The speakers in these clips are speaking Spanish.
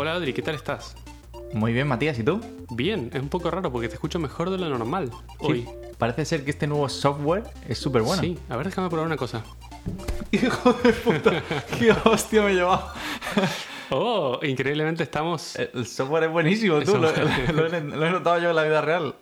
Hola Adri, ¿qué tal estás? Muy bien, Matías, ¿y tú? Bien, es un poco raro porque te escucho mejor de lo normal hoy. Sí, parece ser que este nuevo software es súper bueno. Sí, a ver, déjame probar una cosa. Hijo de puta, qué hostia me he llevado. Oh, increíblemente estamos, El software es buenísimo, tú. Lo, lo lo he notado yo en la vida real.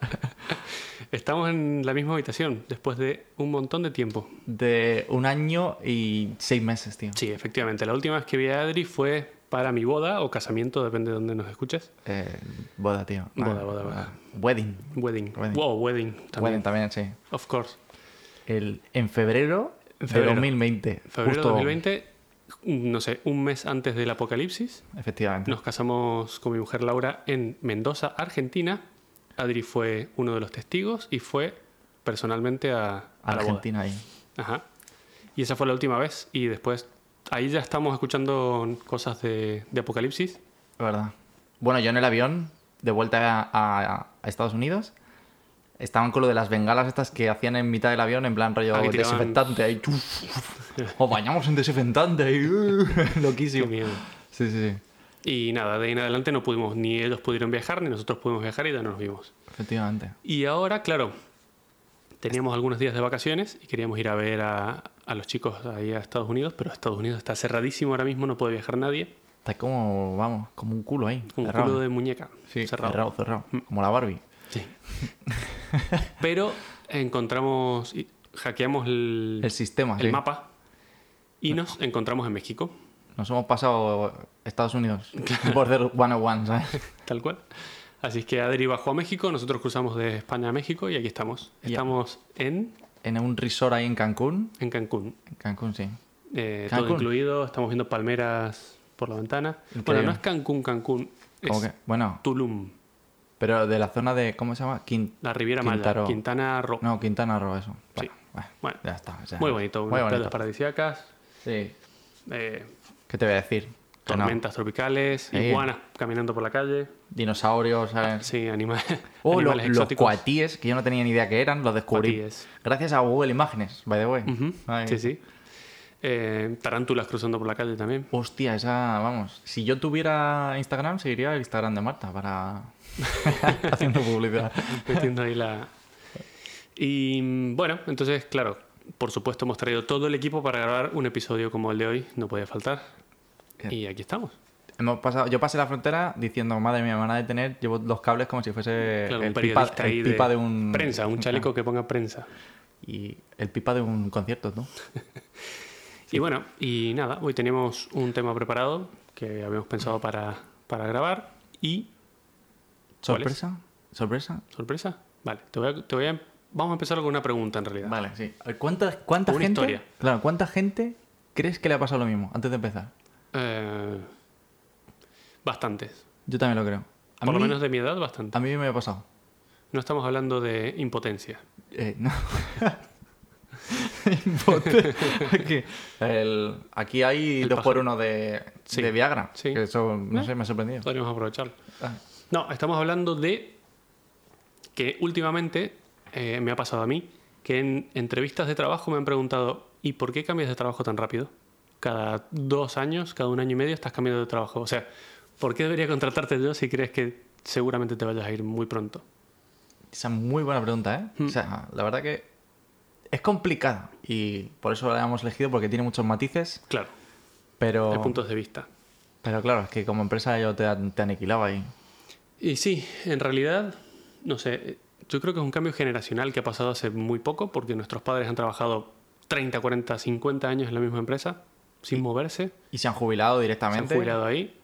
estamos en la misma habitación después de un montón de tiempo. De un año y seis meses, tío. Sí, efectivamente. La última vez que vi a Adri fue para mi boda o casamiento, depende de dónde nos escuches. Eh, boda, tío. Boda, Ah, boda, boda. ah, Wedding. Wedding. Wedding. Wow, wedding también. Wedding también, sí. Of course. El, en febrero, En febrero. de 2020. Febrero justo, 2020, no sé, un mes antes del apocalipsis, Efectivamente. nos casamos con mi mujer Laura en Mendoza, Argentina. Adri fue uno de los testigos y fue personalmente a, a la boda. Argentina ahí. Ajá. Y esa fue la última vez. Y después, ahí ya estamos escuchando cosas de, de Apocalipsis. Verdad. Bueno, yo en el avión, de vuelta a, a- a Estados Unidos, estaban con lo de las bengalas estas que hacían en mitad del avión, en plan rollo Ah, desinfectante. Ahí, o bañamos en desinfectante. Ahí, uh, Qué loquísimo. miedo. Sí, sí, sí. Y nada, de ahí en adelante no pudimos, ni ellos pudieron viajar, ni nosotros pudimos viajar y ya no nos vimos. Efectivamente. Y ahora, claro, teníamos algunos días de vacaciones y queríamos ir a ver a, a los chicos ahí a Estados Unidos, pero Estados Unidos está cerradísimo ahora mismo, no puede viajar nadie. Está como, vamos, como un culo ahí. Un cerrado. culo de muñeca. Sí, cerrado. cerrado, cerrado. Como la Barbie. Sí. pero encontramos, hackeamos el, El sistema, el sí. mapa y nos encontramos en México, Nos hemos pasado Estados Unidos. Border 101, ¿sabes? tal cual. Así es que Adri bajó a México, nosotros cruzamos de España a México y aquí estamos. Estamos en, En un resort ahí en Cancún. en Cancún. En Cancún, sí. Eh, todo incluido, estamos viendo palmeras por la ventana. Bueno, no es Cancún, Cancún, es que, bueno, Tulum, pero de la zona de, ¿cómo se llama? La Riviera Maya. Quintana Roo. No, Quintana Roo, eso. Sí. Bueno, ya está. ya. muy bonito, Muy bonito. paradisíacas, Sí. eh, ¿Qué te voy a decir? No. tormentas tropicales, Sí. iguanas caminando por la calle. Dinosaurios, ¿sabes? Sí, anima- Oh, lo- animales los exóticos. coatíes, que yo no tenía ni idea que eran, los descubrí. Gracias a Google Imágenes, by the way. Sí, sí. Eh, tarántulas cruzando por la calle también. Hostia, esa, vamos. Si yo tuviera Instagram, seguiría el Instagram de Marta para. haciendo publicidad. metiendo ahí la... Y bueno, entonces, claro, por supuesto hemos traído todo el equipo para grabar un episodio como el de hoy, no podía faltar. Y aquí estamos. Hemos pasado, yo pasé la frontera diciendo, madre mía, me van a detener, llevo los cables como si fuese Claro, el, un pipa, el ahí pipa de, de, un. prensa, un chaleco que ponga prensa. Y el pipa de un concierto, ¿no? Y bueno, y nada, hoy teníamos un tema preparado que habíamos pensado para, para grabar y... ¿Sorpresa? ¿Sorpresa? ¿Sorpresa? Vale, te voy a, te voy a- vamos a empezar con una pregunta en realidad. Vale, sí. ¿Cuánta, cuánta Una gente? historia. Claro, ¿cuánta gente crees que le ha pasado lo mismo antes de empezar? Eh, bastantes. Yo también lo creo. A Por lo menos de mi edad, bastante. A mí me ha pasado. No estamos hablando de impotencia. Eh, no. Aquí, el- aquí hay El dos por pájaro. uno de, Sí. de Viagra. Sí. Que eso, no ¿Eh? sé, me ha sorprendido. Podríamos aprovecharlo. Ah, No, estamos hablando de que últimamente eh, me ha pasado a mí que en entrevistas de trabajo me han preguntado ¿y por qué cambias de trabajo tan rápido? Cada dos años, cada un año y medio estás cambiando de trabajo. O sea, ¿por qué debería contratarte yo si crees que seguramente te vayas a ir muy pronto? Esa es muy buena pregunta, ¿eh? Mm. O sea, la verdad que es complicada y por eso la hemos elegido porque tiene muchos matices, Claro, pero, de puntos de vista. pero claro, es que como empresa yo te, te aniquilaba ahí. Y sí, en realidad, no sé, yo creo que es un cambio generacional que ha pasado hace muy poco porque nuestros padres han trabajado 30, 40, 50 años en la misma empresa sin moverse. Y se han jubilado Se han directamente. jubilado ahí.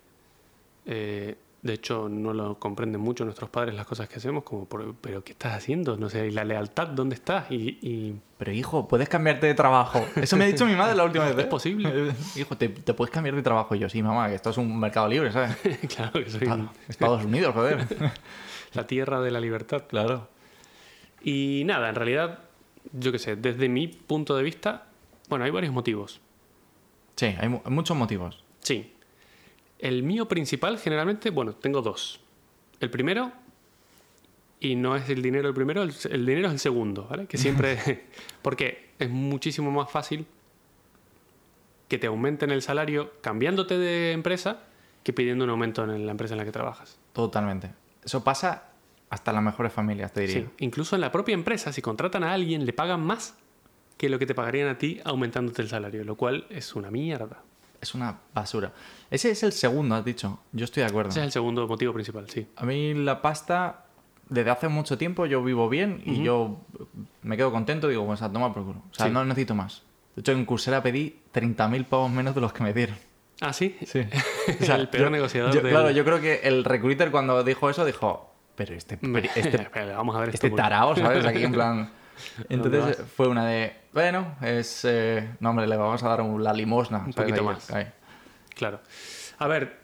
Eh, de hecho, no lo comprenden mucho nuestros padres las cosas que hacemos, como, por- pero ¿qué estás haciendo? No sé, ¿y la lealtad dónde está? Y, y- Pero hijo, puedes cambiarte de trabajo. Eso me ha dicho mi madre la última vez. ¿eh? ¿Es posible? hijo, ¿te, te puedes cambiar de trabajo. Y yo, sí, mamá, que esto es un mercado libre, ¿sabes? claro que soy Estados Unidos, joder. la tierra de la libertad. claro. Y nada, en realidad, yo qué sé, desde mi punto de vista, bueno, hay varios motivos. Sí, hay, mu- hay muchos motivos. Sí. El mío principal, generalmente, bueno, tengo dos. El primero, y no es el dinero el primero, el, el dinero es el segundo, ¿vale? Que siempre. porque es muchísimo más fácil que te aumenten el salario cambiándote de empresa que pidiendo un aumento en la empresa en la que trabajas. Totalmente. Eso pasa hasta en las mejores familias, te diría. Sí, incluso en la propia empresa, si contratan a alguien, le pagan más que lo que te pagarían a ti aumentándote el salario, lo cual es una mierda. Es una basura. Ese es el segundo, has dicho. Yo estoy de acuerdo. Ese es el segundo motivo principal, sí. A mí la pasta, desde hace mucho tiempo yo vivo bien y yo me quedo contento. Digo, pues a tomar por culo. O sea, Sí. no necesito más. De hecho, en Coursera pedí 30.000 pavos menos de los que me dieron. Ah, sí. Sí. el peor yo- negociador yo- del- Claro, yo creo que el recruiter cuando dijo eso dijo, pero este, este, Espera, vamos a ver este tarao, ¿sabes? Aquí en plan... Entonces vas? fue una de, bueno, es... eh, no, hombre, le vamos a dar un- la limosna. Un ¿sabes? poquito Ahí, más. ahí. Claro. A ver,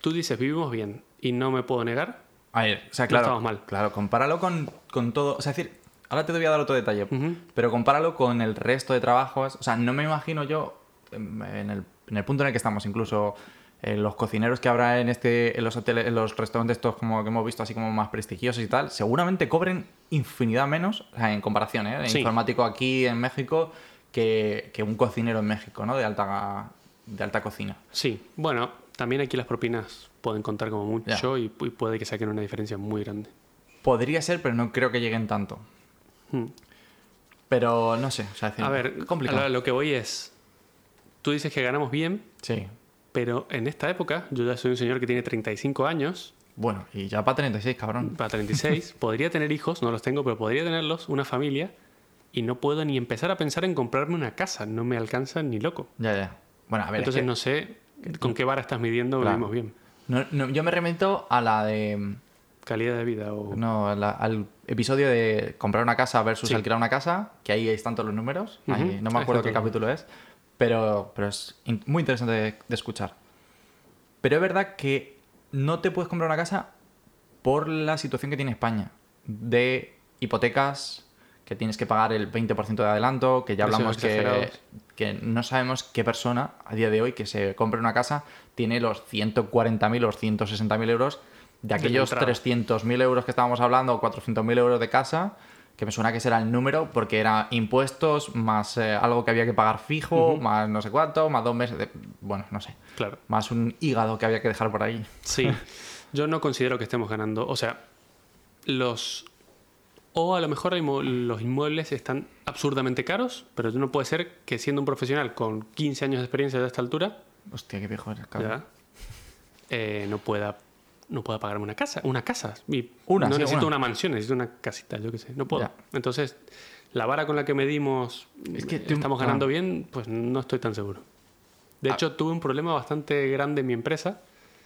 tú dices, vivimos bien y no me puedo negar. A ver, o sea, No claro, estamos mal. claro, compáralo con, con todo. O sea, es decir, ahora te voy a dar otro detalle, pero compáralo con el resto de trabajos. O sea, no me imagino yo, em, en el, en el punto en el que estamos, incluso eh, los cocineros que habrá en este en los hoteles, en los restaurantes estos como que hemos visto así como más prestigiosos y tal, seguramente cobren infinidad menos, o sea, en comparación, ¿eh? Sí. informático aquí en México que, que un cocinero en México, ¿no? De alta, de alta cocina. Sí, bueno, también aquí las propinas pueden contar como mucho y, y puede que saquen una diferencia muy grande. Podría ser, pero no creo que lleguen tanto. Hmm. Pero no sé, o sea, es decir, A ver, complicado. a lo que voy es, tú dices que ganamos bien, Sí. Pero en esta época, yo ya soy un señor que tiene 35 años, Bueno, y ya para 36, cabrón. para 36, podría tener hijos, no los tengo, pero podría tenerlos, una familia, y no puedo ni empezar a pensar en comprarme una casa, no me alcanza ni loco. Ya, ya. Bueno, a ver, es Entonces que- no sé con qué vara estás midiendo Claro. vivimos bien. no- no, yo me remito a la de... Calidad de vida o... No, la- al episodio de comprar una casa versus Sí. alquilar una casa, que ahí están todos los números. Ahí, no me acuerdo qué capítulo es, pero, pero es in- muy interesante de, de escuchar. Pero es verdad que no te puedes comprar una casa por la situación que tiene España. De hipotecas, que tienes que pagar el 20% de adelanto, que ya hablamos que, que no sabemos qué persona a día de hoy que se compre una casa tiene los 140.000 o los 160.000 euros de aquellos entrada. 300.000 euros que estábamos hablando o 400.000 euros de casa, que me suena que ese era el número porque era impuestos más eh, algo que había que pagar fijo, más no sé cuánto, más dos meses de... Bueno, no sé. Claro. Más un hígado que había que dejar por ahí. Sí, yo no considero que estemos ganando. O sea, los. O a lo mejor los inmuebles están absurdamente caros, pero no puede ser que siendo un profesional con 15 años de experiencia de esta altura, Hostia, qué viejo eres, cabrón. eh, no pueda no pueda pagarme una casa. Una casa. Y Una, no sí, necesito una. una mansión, necesito una casita, yo qué sé. No puedo. Ya. Entonces, la vara con la que medimos Es que eh, tú- estamos ah. ganando bien, pues no estoy tan seguro. De Ah. hecho, tuve un problema bastante grande en mi empresa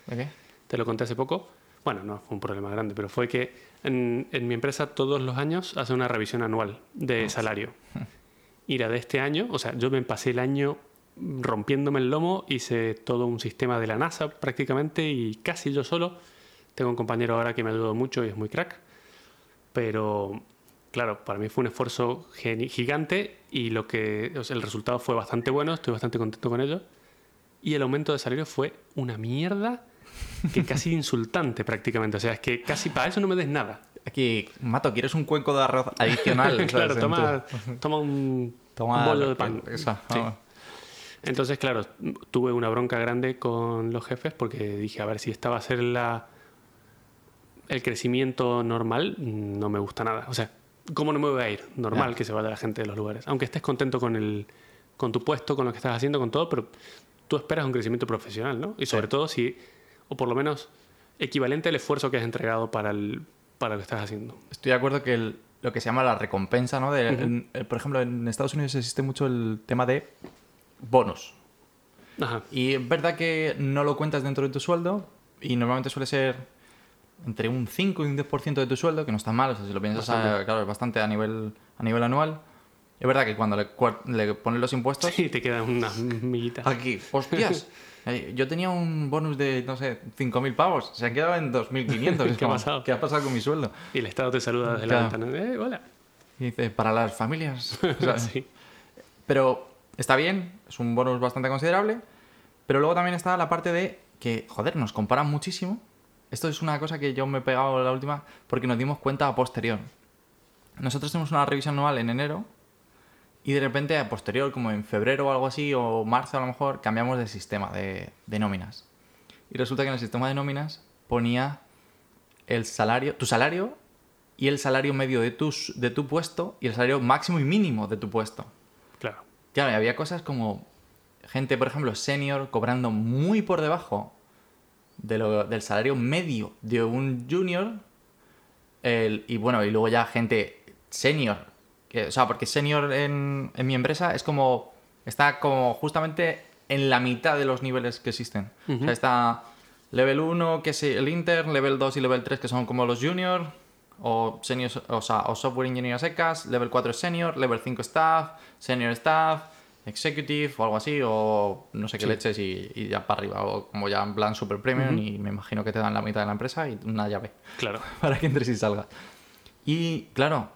¿De qué? te lo conté hace poco. Bueno, no fue un problema grande, pero fue que en, en mi empresa todos los años hace una revisión anual de salario. Y la de este año, o sea, yo me pasé el año rompiéndome el lomo, hice todo un sistema de la NASA prácticamente y casi yo solo. Tengo un compañero ahora que me ayudó mucho y es muy crack. Pero, claro, para mí fue un esfuerzo gigante y lo que, o sea, el resultado fue bastante bueno, estoy bastante contento con ello. Y el aumento de salario fue una mierda que casi insultante prácticamente. O sea, es que casi para eso no me des nada. Aquí, Mato, ¿quieres un cuenco de arroz adicional? claro, toma, toma un, Toma un bollo de pan. Esa, Sí. Entonces, claro, tuve una bronca grande con los jefes porque dije, a ver, si esta va a ser la, el crecimiento normal, no me gusta nada. O sea, ¿cómo no me voy a ir? Normal que se vaya la gente de los lugares. Aunque estés contento con, el, con tu puesto, con lo que estás haciendo, con todo, pero tú esperas un crecimiento profesional, ¿no? Y sobre Sí. todo si, o por lo menos equivalente al esfuerzo que has entregado para, el, para lo que estás haciendo. Estoy de acuerdo que el- lo que se llama la recompensa, ¿no? De- en- por ejemplo, en Estados Unidos existe mucho el tema de bonos. Ajá. Y es verdad que no lo cuentas dentro de tu sueldo y normalmente suele ser entre un 5 y un 10% de tu sueldo, que no está mal, o sea, si lo piensas, a- claro, es bastante a nivel, a nivel anual. Es verdad que cuando le, le ponen los impuestos, Sí, te quedan unas miguitas. aquí, hostias, eh, yo tenía un bonus de, no sé, 5.000 pavos, se han quedado en 2.500. Es ¿Qué ha pasado? ¿Qué ha pasado con mi sueldo? Y el Estado te saluda desde Claro. la ventana. Eh, hola. Y dice, para las familias. Sí. Pero está bien, es un bonus bastante considerable. Pero luego también está la parte de que, joder, nos comparan muchísimo. Esto es una cosa que yo me he pegado la última porque nos dimos cuenta a posterior. Nosotros tenemos una revisión anual en enero Y de repente, a posterior, como en febrero o algo así, o marzo a lo mejor, cambiamos de sistema de, de nóminas. Y resulta que en el sistema de nóminas ponía el salario, tu salario y el salario medio de, tus, de tu puesto y el salario máximo y mínimo de tu puesto. Claro. Claro, y había cosas como gente, por ejemplo, senior, cobrando muy por debajo de lo- del salario medio de un junior. el- y bueno, y luego ya gente senior. que- o sea, porque senior en, en mi empresa es como. Está como justamente en la mitad de los niveles que existen. O sea, está level 1, que es el intern, level 2 y level 3, que son como los junior. O, senior, o, sea, o software engineer secas, level 4 es senior, level 5 staff, senior staff, executive o algo así, o no sé qué Sí. leches y, y ya para arriba, o como ya en plan super premium y me imagino que te dan la mitad de la empresa y una llave Claro. para que entres y salgas. Y claro,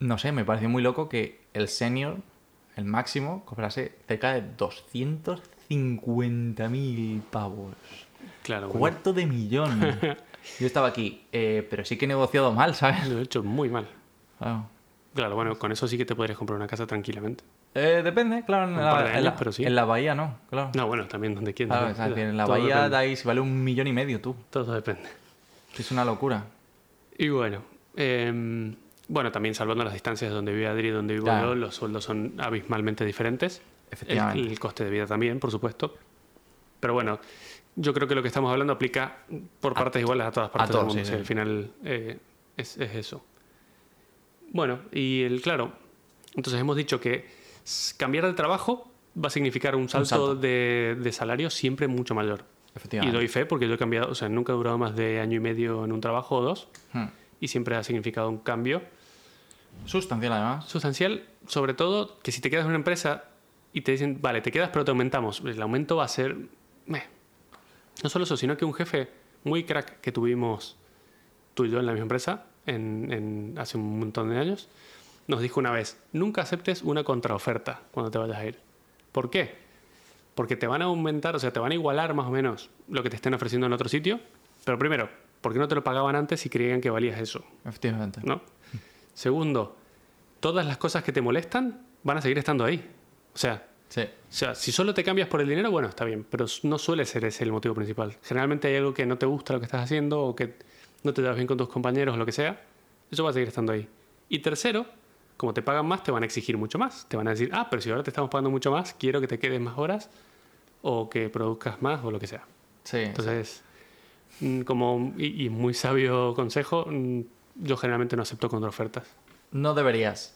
no sé, me pareció muy loco que el senior, el máximo, cobrase cerca de 250.000 pavos. Claro. bueno, Cuarto de millón. Yo estaba aquí, eh, pero sí que he negociado mal, ¿sabes? Lo he hecho muy mal. Claro. Claro, bueno, con eso sí que te podrías comprar una casa tranquilamente. Eh, depende, claro, en la, en la- años, pero sí. en la bahía no, claro. No, bueno, también donde quieras. Claro, ¿no? o sea, que en la Todo bahía depende. de ahí vale un millón y medio tú. Todo depende. Es una locura. Y bueno, em, bueno, también salvando las distancias de donde vive Adri y donde vivo Claro. yo, los sueldos son abismalmente diferentes. Efectivamente. El, el coste de vida también, por supuesto. Pero bueno, yo creo que lo que estamos hablando aplica por partes iguales a todas partes del mundo. sí, sí. Al final eh, es, es eso. Bueno, y el claro, entonces hemos dicho que cambiar de trabajo va a significar un salto, salto. De, de salario siempre mucho mayor. Y Efectivamente. doy fe porque yo he cambiado, o sea, nunca he durado más de año y medio en un trabajo o dos Hmm. y siempre ha significado un cambio Sustancial además. sustancial, sobre todo que si te quedas en una empresa y te dicen, vale, te quedas pero te aumentamos, el aumento va a ser... meh. No solo eso, sino que un jefe muy crack que tuvimos tú y yo en la misma empresa en, en- hace un montón de años, nos dijo una vez, nunca aceptes una contraoferta cuando te vayas a ir. ¿Por qué? Porque te van a aumentar, o sea, te van a igualar más o menos lo que te estén ofreciendo en otro sitio, pero primero, ¿por qué no te lo pagaban antes si creían que valías eso? Efectivamente. ¿no? Segundo, todas las cosas que te molestan van a seguir estando ahí. O sea, Sí. o sea, si solo te cambias por el dinero, bueno, está bien, pero no suele ser ese el motivo principal. Generalmente hay algo que no te gusta lo que estás haciendo o que no te das bien con tus compañeros o lo que sea, eso va a seguir estando ahí. Y tercero, como te pagan más, te van a exigir mucho más. Te van a decir, ah, pero si ahora te estamos pagando mucho más, quiero que te quedes más horas o que produzcas más o lo que sea. Sí. Entonces, mm, como, y, y muy sabio consejo, mm, yo generalmente no acepto contraofertas. No deberías.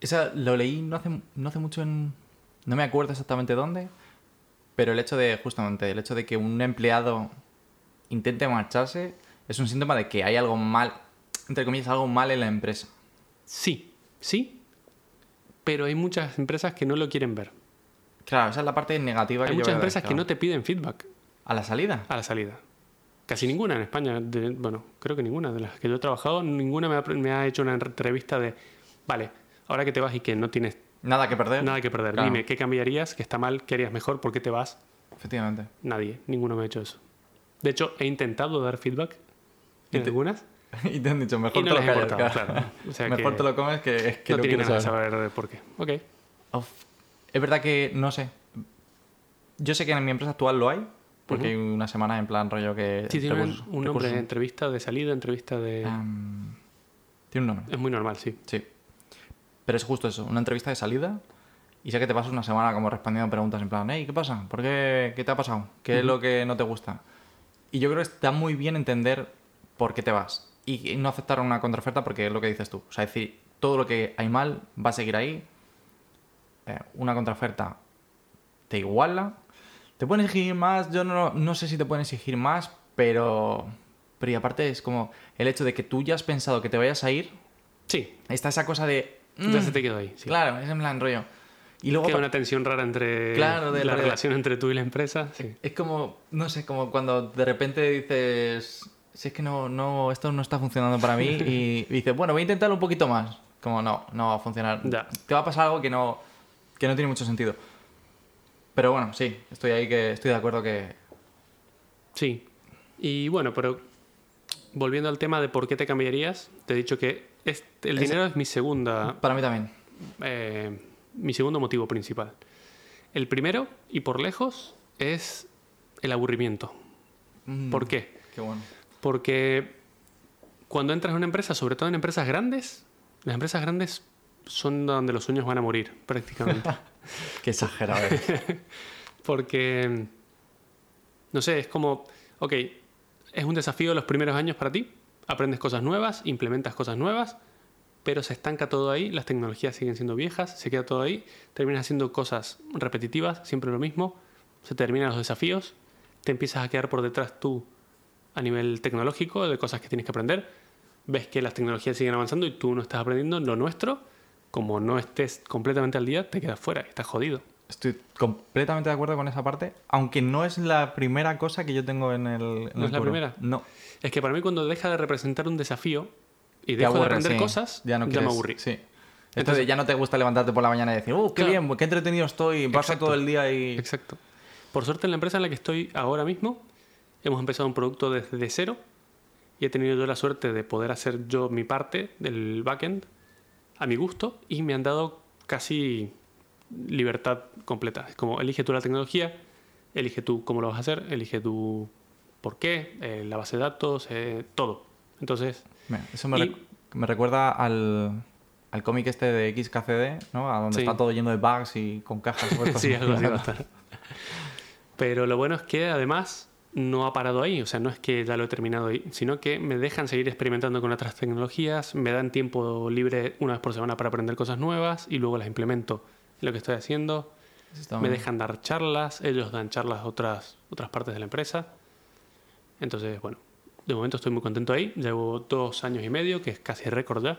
Esa lo leí no hace, no hace mucho en... No me acuerdo exactamente dónde, pero el hecho de, justamente, el hecho de que un empleado intente marcharse es un síntoma de que hay algo mal, entre comillas, algo mal en la empresa. Sí, sí, pero hay muchas empresas que no lo quieren ver. Claro, esa es la parte negativa que Hay muchas empresas que no te piden feedback ¿A la salida? a la salida. Casi ninguna en España, de- bueno, creo que ninguna de las que yo he trabajado, ninguna me ha, me ha hecho una entrevista de, vale, ahora que te vas y que no tienes Nada que perder. nada que perder, Claro. dime, ¿qué cambiarías? ¿Qué está mal? ¿Qué harías mejor? ¿Por qué te vas? Efectivamente. Nadie, ninguno me ha hecho eso. De hecho, he intentado dar feedback en algunas y te han dicho, mejor no te lo callas, importado, claro. O sea mejor que te lo comes que, es que no no, quieres de saber. saber por qué. Ok. Uf. Es verdad que, no sé. Yo sé que en mi empresa actual lo hay, porque hay una semana en plan rollo que... Sí, tiene un- recursos- un nombre, recursos- entrevista de salida, entrevista de... Am, tiene un nombre, Es muy normal, sí. sí. Pero es justo eso, una entrevista de salida y sé que te pasas una semana como respondiendo preguntas en plan, hey, ¿qué pasa? ¿Por qué? ¿Qué te ha pasado? ¿Qué es lo que no te gusta? Y yo creo que está muy bien entender por qué te vas y no aceptar una contraoferta porque es lo que dices tú. O sea, decir, todo lo que hay mal va a seguir ahí. Eh, una contraoferta te iguala. Te pueden exigir más, yo no, no sé si te pueden exigir más, pero... Pero y aparte es como el hecho de que tú ya has pensado que te vayas a ir, Sí, está esa cosa de... ya mm, se te quedó ahí. sí. Claro, es en plan rollo. Y luego Queda una tensión rara entre Claro, de la rollo- relación entre tú y la empresa. Sí. es como, no sé, como cuando de repente dices, si es que no, no, esto no está funcionando para mí y, y dices, bueno, voy a intentarlo un poquito más. Como no, no va a funcionar. Ya. Te va a pasar algo que no, que no tiene mucho sentido. Pero bueno, sí, estoy ahí que estoy de acuerdo que... Sí. Y bueno, pero volviendo al tema de por qué te cambiarías, te he dicho que este- el Es- dinero es mi segunda Para mí también. eh, mi segundo motivo principal. El primero, y por lejos, es el aburrimiento. Mm, ¿Por qué? Qué bueno. Porque cuando entras en una empresa, sobre todo en empresas grandes, las empresas grandes son donde los sueños van a morir, prácticamente. Qué exagerado. Porque, no sé, es como, ok, es un desafío los primeros años para ti, aprendes cosas nuevas, implementas cosas nuevas, pero se estanca todo ahí, las tecnologías siguen siendo viejas, se queda todo ahí, terminas haciendo cosas repetitivas, siempre lo mismo, se terminan los desafíos, te empiezas a quedar por detrás tú a nivel tecnológico de cosas que tienes que aprender, ves que las tecnologías siguen avanzando y tú no estás aprendiendo lo nuestro, como no estés completamente al día, te quedas fuera, estás jodido. Estoy completamente de acuerdo con esa parte, aunque no es la primera cosa que yo tengo en el. en ¿No el es la primera? No. Es que para mí cuando deja de representar un desafío y dejo de aburre, aprender sí. cosas, ya, no me quieres- aburrí. Sí. Entonces Entonces- ya no te gusta levantarte por la mañana y decir, ¡uh, qué Claro. bien! ¡Qué entretenido estoy! Exacto. todo el día y. Exacto. Por suerte en la empresa en la que estoy ahora mismo, hemos empezado un producto desde cero y he tenido yo la suerte de poder hacer yo mi parte del backend a mi gusto y me han dado casi libertad completa. Es como elige tú la tecnología, elige tú cómo lo vas a hacer, elige tú por qué, eh, la base de datos, eh, todo. Entonces, Eso me, Y- rec- me recuerda al, al cómic este de XKCD, ¿no? A donde Sí. está todo lleno de bugs y con cajas sí, algo así va a estar. Pero lo bueno es que además no ha parado ahí, o sea, no es que ya lo he terminado ahí, sino que me dejan seguir experimentando con otras tecnologías, me dan tiempo libre una vez por semana para aprender cosas nuevas y luego las implemento en lo que estoy haciendo. Está Me dejan dar charlas, ellos dan charlas a otras, otras partes de la empresa. Entonces, bueno, de momento estoy muy contento ahí. Llevo dos años y medio, que es casi récord ya.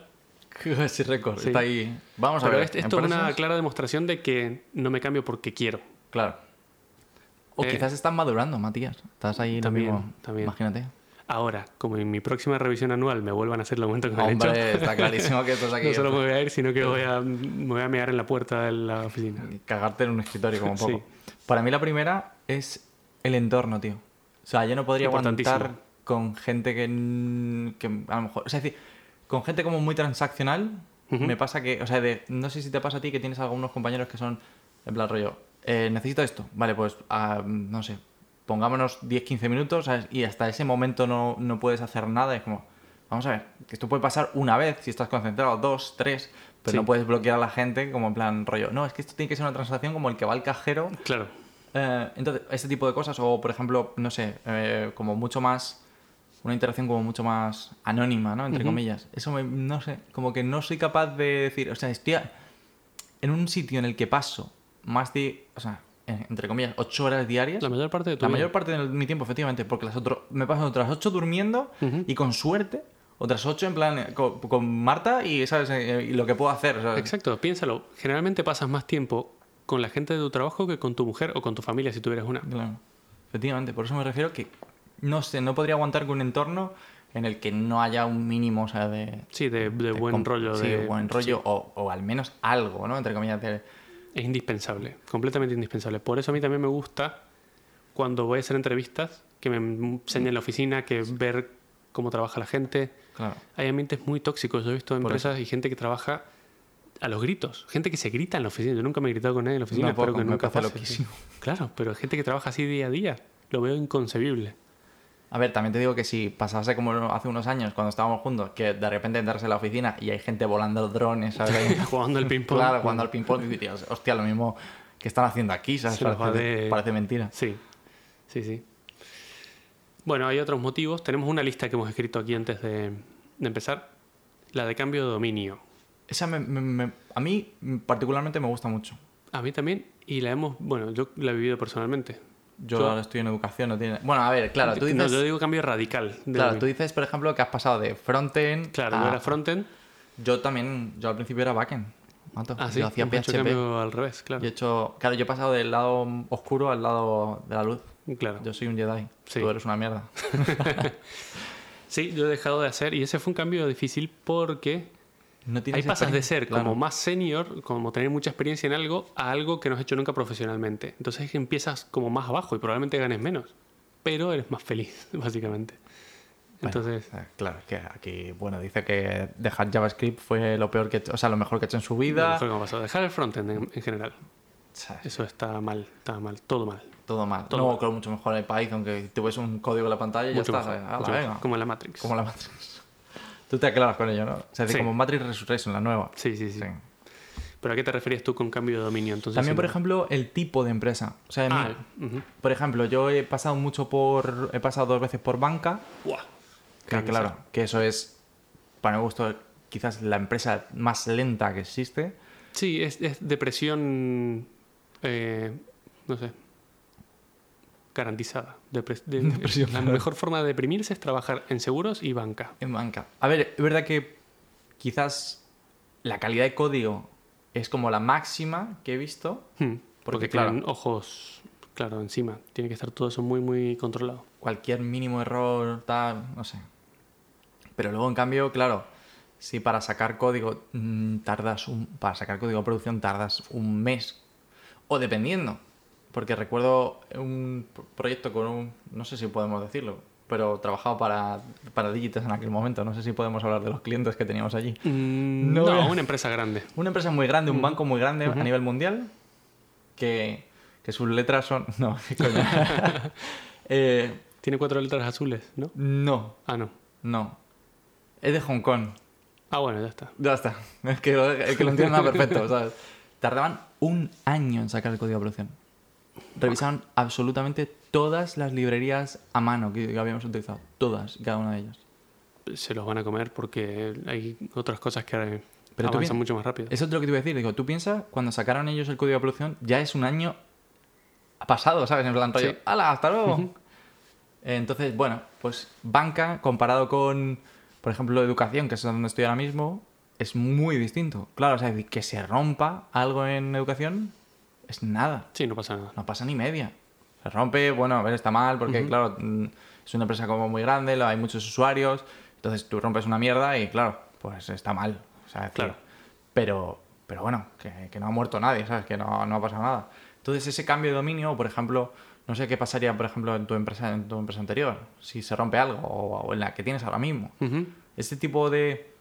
Sí, récord. Sí. Está ahí. Vamos a ver. esto, esto es una empresas- clara demostración de que no me cambio porque quiero. Claro. O Eh, quizás estás madurando, Matías. Estás ahí lo también, mismo. también. Imagínate. Ahora, como en mi próxima revisión anual me vuelvan a hacer el aumento que me han hecho, Hombre, está clarísimo que estás aquí. no solo me voy a ir, sino que voy a, me voy a mear en la puerta de la oficina. Cagarte en un escritorio como un poco. Sí. Para mí la primera es el entorno, tío. O sea, yo no podría aguantar con gente que, que a lo mejor... O sea, es decir, con gente como muy transaccional, me pasa que... O sea, de, no sé si te pasa a ti que tienes algunos compañeros que son, en plan rollo, eh, necesito esto. Vale, pues, ah, no sé, pongámonos 10-15 minutos ¿sabes? y hasta ese momento no, no puedes hacer nada. Es como, vamos a ver, que esto puede pasar una vez si estás concentrado, dos, tres, pero Sí. no puedes bloquear a la gente como en plan rollo. No, es que esto tiene que ser una transacción como el que va al cajero. Claro, Eh, entonces, este tipo de cosas, o por ejemplo, no sé, eh, como mucho más. Una interacción como mucho más anónima, ¿no? Entre comillas. Eso me, no sé, como que no soy capaz de decir, o sea, estoy en un sitio en el que paso más de, o sea, entre comillas, ocho horas diarias. la mayor parte de tu La vida. mayor parte de mi tiempo, efectivamente, porque las otro, me paso otras ocho durmiendo Ujú. y con suerte, otras ocho en plan eh, con, con Marta y, ¿sabes? Eh, y lo que puedo hacer. ¿sabes? Exacto, piénsalo. Generalmente pasas más tiempo con la gente de tu trabajo que con tu mujer o con tu familia si tuvieras una. Claro. Efectivamente, por eso me refiero que no sé, no podría aguantar con un entorno en el que no haya un mínimo, o sea, de. Sí, de, de de buen rollo. Sí, de, buen rollo, sí. o, o al menos algo, ¿no? Entre comillas. de- Es indispensable, completamente indispensable. Por eso a mí también me gusta cuando voy a hacer entrevistas que me enseñen la oficina, que ver cómo trabaja la gente. Claro. Hay ambientes muy tóxicos. Yo he visto empresas y gente que trabaja a los gritos. Gente que se grita en la oficina. Yo nunca me he gritado con nadie en la oficina, Tampoco, espero que nunca pase. loquísimo. Claro, pero gente que trabaja así día a día. Lo veo inconcebible. A ver, también te digo que si pasase como hace unos años, cuando estábamos juntos, que de repente entras en la oficina y hay gente volando drones, ¿sabes? Jugando al ping-pong. claro, jugando al ping-pong, y dirías, hostia, lo mismo que están haciendo aquí, ¿sabes? Parece, va de- parece mentira. Sí, sí, sí. Bueno, hay otros motivos. Tenemos una lista que hemos escrito aquí antes de, de empezar. La de cambio de dominio. Esa me- me- me- a mí particularmente me gusta mucho. A mí también. Y la hemos, bueno, yo la he vivido personalmente. Yo Yo- estoy en educación, no tiene... Bueno, a ver, claro, tú dices... No, yo digo cambio radical. Claro, tú dices, por ejemplo, que has pasado de frontend Claro, a... yo era frontend. Yo también, yo al principio era backend. Mato. Ah, sí. Yo hacía PHP. cambio al revés, claro. Yo he hecho... Claro, yo he pasado del lado oscuro al lado de la luz. Claro. Yo soy un Jedi. Sí. Tú eres una mierda. Sí, yo he dejado de hacer. Y ese fue un cambio difícil porque No tienes ahí pasas de ser Claro. como más senior, como tener mucha experiencia en algo, a algo que no has hecho nunca profesionalmente. Entonces empiezas como más abajo y probablemente ganes menos. Pero eres más feliz, básicamente. Entonces, Eh, Claro, es que aquí, bueno, dice que dejar JavaScript fue lo peor que, o sea, lo mejor que he hecho en su lo vida. mejor que me ha pasado. Dejar el frontend en, en general. ¿Sabes? Eso está mal, está mal, todo mal. Todo mal. Todo no, mal. claro, mucho mejor en Python, que tú ves un código en la pantalla y Mucho ya está. mejor. venga. Como en la Matrix. Como la Matrix. Tú te aclaras con ello, ¿no? O sea, es decir, Sí. como Matrix Resurrection, la nueva. Sí, sí, sí, Sí. ¿Pero a qué te referías tú con cambio de dominio? Entonces, También, por ejemplo, el tipo de empresa. O sea, mí- Ah, por ejemplo, yo he pasado mucho por. He pasado dos veces por banca. Buah. Que claro, que eso es, para mi gusto, quizás la empresa más lenta que existe. Sí, es, es depresión, eh, no sé, garantizada. De- Depresión la mejor forma de deprimirse es trabajar en seguros y banca. En banca. A ver, es verdad que quizás la calidad de código es como la máxima que he visto. Hmm, Porque, Porque, claro. tienen ojos, claro, encima. Tiene que estar todo eso muy, muy controlado. Cualquier mínimo error, tal, no sé. Pero luego, en cambio, claro, si para sacar código mm, tardas un. Para sacar código de producción tardas un mes. O dependiendo. Porque recuerdo un pro- proyecto con un. No sé si podemos decirlo. Pero trabajaba para, para Digites en aquel momento. No sé si podemos hablar de los clientes que teníamos allí. Mm, No No, una empresa grande. Una empresa muy grande, un banco muy grande Ujú. a nivel mundial, que, que sus letras son... No, qué coña. Eh, Tiene cuatro letras azules, ¿no? no, Ah, no. no. Es de Hong Kong. Ah, bueno, ya está. Ya está. Es que, lo- es que lo entiendo perfecto, ¿sabes? Tardaban un año en sacar el código de producción. Revisaban absolutamente todas las librerías a mano que, que habíamos utilizado. Todas, cada una de ellas. Se los van a comer porque hay otras cosas que Pero avanzan mucho más rápido. Eso es lo que te iba a decir. Digo, tú piensas, cuando sacaron ellos el código de producción, ya es un año pasado, ¿sabes? En plan rollo, Sí. ¡hala, hasta luego! Entonces, bueno, pues banca comparado con, por ejemplo, educación, que es donde estoy ahora mismo, es muy distinto. Claro, o sea, que se rompa algo en educación es nada. Sí, no pasa nada. No pasa ni media. Se rompe, bueno, a ver, está mal, porque claro, mm, es una empresa como muy grande, hay muchos usuarios, entonces tú rompes una mierda y claro, pues está mal. O sea, es decir, Claro. Pero, pero bueno, que, que no ha muerto nadie, ¿sabes? Que no, no ha pasado nada. Entonces ese cambio de dominio, por ejemplo, no sé qué pasaría, por ejemplo, en tu empresa, en tu empresa anterior, si se rompe algo, o, o en la que tienes ahora mismo. Ujú. Este tipo de,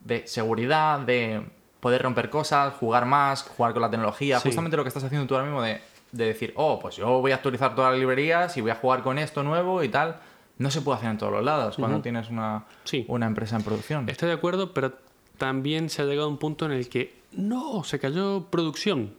de seguridad, de poder romper cosas, jugar más, jugar con la tecnología, Sí. justamente lo que estás haciendo tú ahora mismo de, de decir, oh, pues yo voy a actualizar todas las librerías y voy a jugar con esto nuevo y tal. No se puede hacer en todos los lados cuando tienes una, Sí. una empresa en producción. Estoy de acuerdo, pero también se ha llegado a un punto en el que no, se cayó producción.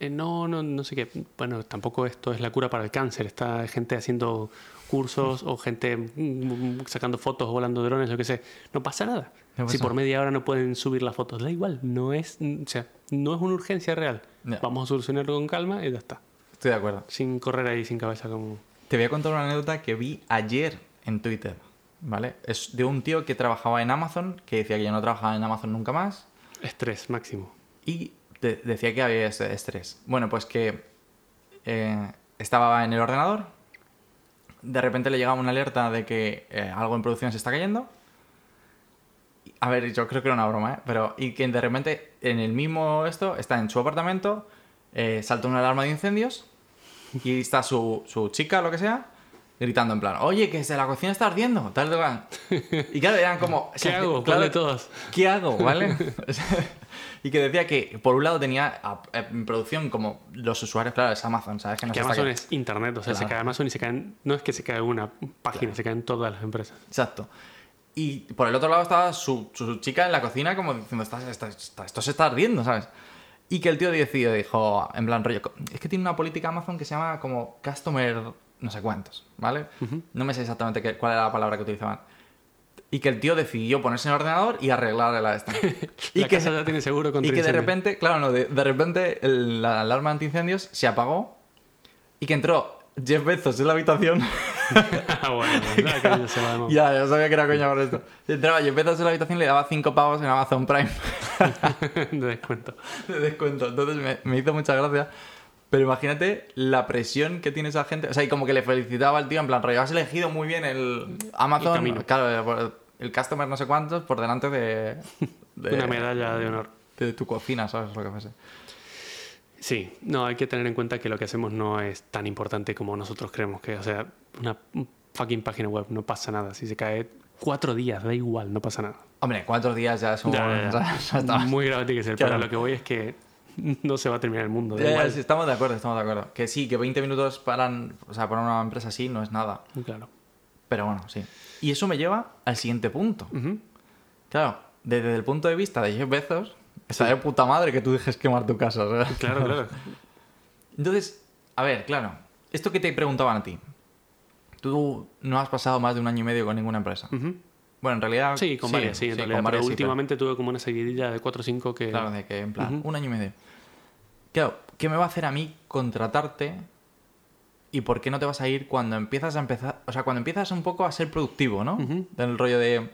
Eh, no, no, no sé qué. Bueno, tampoco esto es la cura para el cáncer. Está gente haciendo cursos o gente mm, sacando fotos, volando drones, lo que sé. No pasa nada. No Si por media hora no pueden subir las fotos, da igual. No es, o sea, no es una urgencia real. Vamos a solucionarlo con calma y ya está. Estoy de acuerdo. Sin correr ahí sin cabeza como... Te voy a contar una anécdota que vi ayer en Twitter, ¿vale? Es de un tío que trabajaba en Amazon, que decía que ya no trabajaba en Amazon nunca más, Estrés máximo. y de- decía que había estrés. Bueno, pues que eh, estaba en el ordenador, de repente le llegaba una alerta de que eh, algo en producción se está cayendo. A ver, yo creo que era una broma, ¿eh? Pero, y que de repente en el mismo esto, está en su apartamento, eh, salta una alarma de incendios y está su, su chica, lo que sea, gritando en plan, oye, que se la cocina está ardiendo, tal, tal, tal". Y claro, eran como... o ¿Qué sea, hago? claro, Ponle todos. ¿qué hago? ¿Vale? Y que decía que, por un lado, tenía a- en producción como los usuarios, claro, es Amazon, ¿sabes? Que no Que se Amazon ca- es internet, o sea, se Claro. cae Amazon y se caen. No es que se cae una página, se caen todas las empresas. Exacto. Y por el otro lado estaba su, su chica en la cocina como diciendo, "Está- está- está- esto se está ardiendo, ¿sabes? Y que el tío decidió, dijo, en plan rollo, es que tiene una política Amazon que se llama como customer no sé cuántos, ¿vale? No me sé exactamente qué- cuál era la palabra que utilizaban. Y que el tío decidió ponerse en el ordenador y arreglar la esta. y la que casa ya tiene seguro contra y que de repente, claro, no, de, de repente el- la alarma antiincendios se apagó y que entró Jeff Bezos en la habitación. Ah, bueno, se va moda. ya, ya sabía que era coña por esto. Entraba Jeff Bezos en la habitación y le daba 5 pavos en Amazon Prime de descuento. de descuento. Entonces me, me hizo mucha gracia. Pero imagínate la presión que tiene esa gente. O sea, y como que le felicitaba al tío en plan, rollo, has elegido muy bien el Amazon. camino. claro, el customer no sé cuántos por delante de, de, Una medalla de honor. de tu cocina, ¿sabes? Lo que fuese. Sí, no, hay que tener en cuenta que lo que hacemos no es tan importante como nosotros creemos que. O sea, una fucking página web no pasa nada. Si se cae, cuatro días, da igual, no pasa nada. Hombre, cuatro días ya ya está. Muy grave tiene que ser, Claro. pero lo que voy es que no se va a terminar el mundo. Da igual. sí, estamos de acuerdo, estamos de acuerdo. Que sí, que 20 minutos para, o sea, para una empresa así no es nada. Claro. Pero bueno, sí. Y eso me lleva al siguiente punto. Ujú. Claro, desde el punto de vista de Jeff Bezos, está de puta madre que tú dejes quemar tu casa. sea. Claro, claro. Entonces, a ver, claro, esto que te preguntaban a ti. Tú no has pasado más de un año y medio con ninguna empresa. Ujú. Bueno, en realidad... Sí, con varias, sí, en con realidad. varias pero sí, pero- últimamente tuve como una seguidilla de 4 o 5 que. Claro, de que en plan, Ujú. un año y medio. Claro, ¿qué me va a hacer a mí contratarte? ¿Y por qué no te vas a ir cuando empiezas a empezar? O sea, cuando empiezas un poco a ser productivo, ¿no? Ujú. Del rollo de.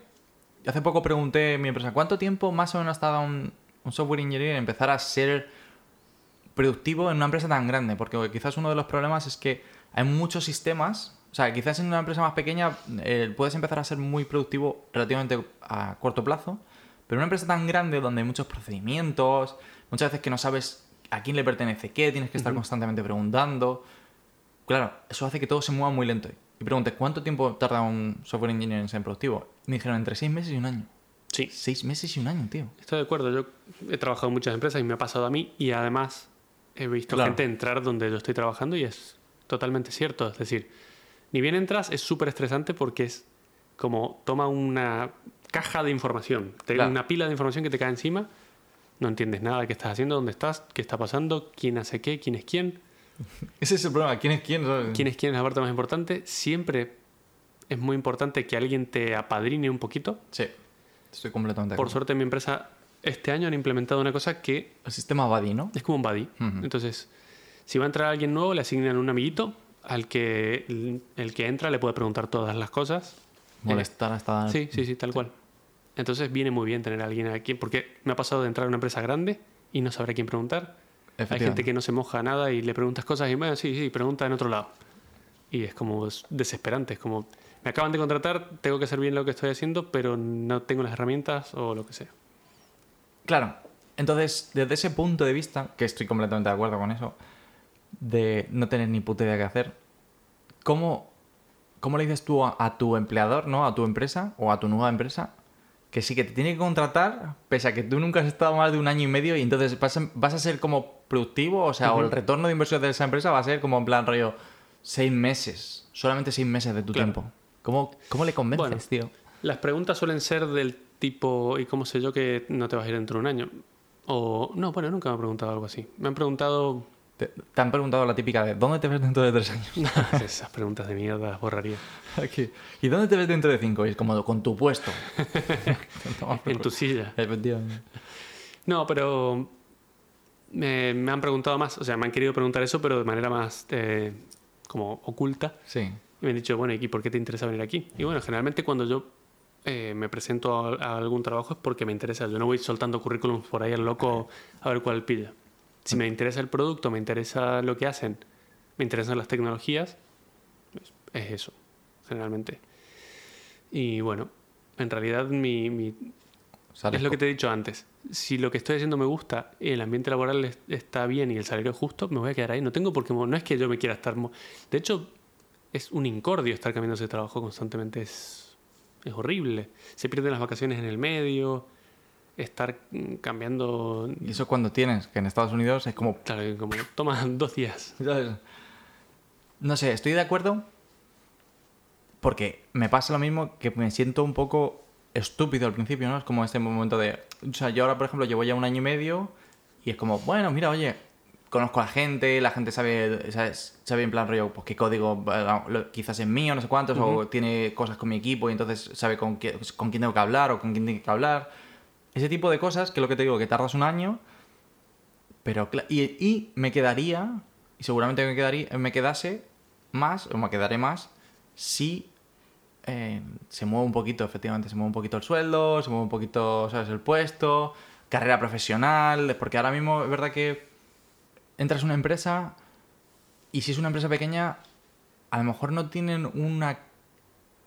Hace poco pregunté en mi empresa, ¿cuánto tiempo más o menos tarda un, un software engineer en empezar a ser productivo en una empresa tan grande? Porque quizás uno de los problemas es que hay muchos sistemas. O sea, quizás en una empresa más pequeña eh, puedes empezar a ser muy productivo relativamente a corto plazo. Pero en una empresa tan grande donde hay muchos procedimientos, muchas veces que no sabes a quién le pertenece qué, tienes que estar constantemente preguntando. Claro, eso hace que todo se mueva muy lento. Y pregunté, ¿cuánto tiempo tarda un software engineer en ser productivo? Y me dijeron, entre seis meses y un año. Sí, Seis meses y un año, tío. estoy de acuerdo. Yo he trabajado en muchas empresas y me ha pasado a mí. Y además he visto Claro. gente entrar donde yo estoy trabajando y es totalmente cierto. Es decir, ni bien entras, es súper estresante porque es como toma una caja de información, te- Claro. una pila de información que te cae encima. No entiendes nada de qué estás haciendo, dónde estás, qué está pasando, quién hace qué, quién es quién. Ese es el problema. ¿Quién es quién? Quién es quién es la parte más importante. Siempre es muy importante que alguien te apadrine un poquito. Sí, estoy completamente de Por acuerdo. suerte en mi empresa este año han implementado una cosa que El sistema Buddy, ¿no? es como un buddy. Entonces, si va a entrar alguien nuevo, le asignan un amiguito al que el, el que entra le puede preguntar todas las cosas. Molestar hasta... Sí, sí, sí, tal cual. Entonces viene muy bien tener a alguien aquí, porque me ha pasado de entrar a una empresa grande y no saber a quién preguntar. Hay gente que no se moja nada y le preguntas cosas y bueno, sí, sí, pregunta en otro lado. Y es como es desesperante, es como, me acaban de contratar, tengo que hacer bien lo que estoy haciendo, pero no tengo las herramientas o lo que sea. Claro. Entonces, desde ese punto de vista, que estoy completamente de acuerdo con eso, de no tener ni puta idea qué hacer, ¿cómo, cómo le dices tú a, a tu empleador, ¿no? A tu empresa o a tu nueva empresa, que sí que te tiene que contratar, pese a que tú nunca has estado más de un año y medio y entonces vas a, vas a ser como productivo, o sea, o el retorno de inversión de esa empresa va a ser como en plan rollo seis meses, solamente seis meses de tu Claro. tiempo. ¿Cómo, ¿Cómo le convences, Bueno. tío? Las preguntas suelen ser del tipo, ¿y cómo sé yo que no te vas a ir dentro de un año? O, no, bueno, nunca me han preguntado algo así. Me han preguntado Te, te han preguntado la típica de ¿dónde te ves dentro de tres años? esas preguntas de mierda, las borraría. Aquí. ¿Y dónde te ves dentro de cinco? Y es como con tu puesto. En tu silla. Efectivamente. No, pero me, me han preguntado más, o sea, me han querido preguntar eso, pero de manera más eh, como oculta. Sí. Y me han dicho, bueno, ¿y por qué te interesa venir aquí? Y bueno, generalmente cuando yo eh, me presento a, a algún trabajo es porque me interesa. Yo no voy soltando currículums por ahí al loco a ver cuál pilla. Si me interesa el producto, me interesa lo que hacen, me interesan las tecnologías, es, es eso, generalmente. Y bueno, en realidad mi, es lo que te he dicho antes. Si lo que estoy haciendo me gusta y el ambiente laboral es- está bien y el salario es justo, me voy a quedar ahí. No tengo por qué. mo- No es que yo me quiera estar. De hecho, es un incordio estar cambiando ese trabajo constantemente. Es, es horrible. Se pierden las vacaciones en el medio. Estar mm, cambiando. Y eso cuando tienes, que en Estados Unidos es como... Claro, como toma dos días. ¿sabes? No sé, estoy de acuerdo porque me pasa lo mismo que me siento un poco estúpido al principio, ¿no? Es como este momento de... O sea, yo ahora, por ejemplo, llevo ya un año y medio y es como, bueno, mira, oye, conozco a la gente, la gente sabe, ¿sabes? sabe en plan rollo, pues qué código eh, quizás es mío, no sé cuántos, o tiene cosas con mi equipo y entonces sabe con, qué- con quién tengo que hablar o con quién tengo que hablar. Ese tipo de cosas, que es lo que te digo, que tardas un año, pero y, y me quedaría, y seguramente me, quedaría, me quedase más, o me quedaré más, si eh, se mueve un poquito, efectivamente, se mueve un poquito el sueldo, se mueve un poquito, ¿sabes? El puesto, carrera profesional, porque ahora mismo es verdad que entras a una empresa y si es una empresa pequeña, a lo mejor no tienen una